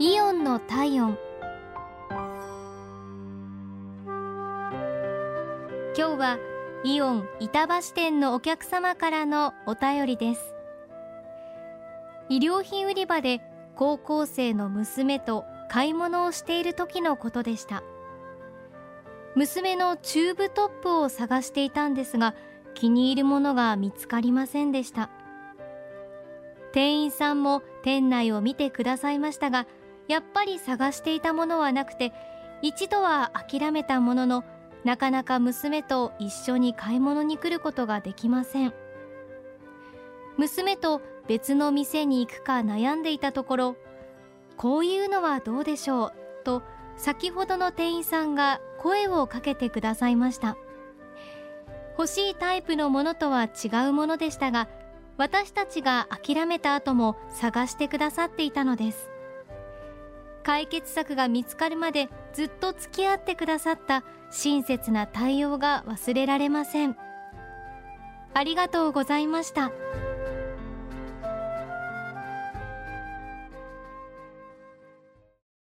イオンの体温。今日はイオン板橋店のお客様からのお便りです。衣料品売り場で高校生の娘と買い物をしている時のことでした。娘のチューブトップを探していたんですが気に入るものが見つかりませんでした。店員さんも店内を見てくださいましたがやっぱり探していたものはなくて一度は諦めたもののなかなか娘と一緒に買い物に来ることができません。娘と別の店に行くか悩んでいたところこういうのはどうでしょうと先ほどの店員さんが声をかけてくださいました。欲しいタイプのものとは違うものでしたが私たちが諦めた後も探してくださっていたのです。解決策が見つかるまでずっと付き合ってくださった親切な対応が忘れられませんありがとうございました。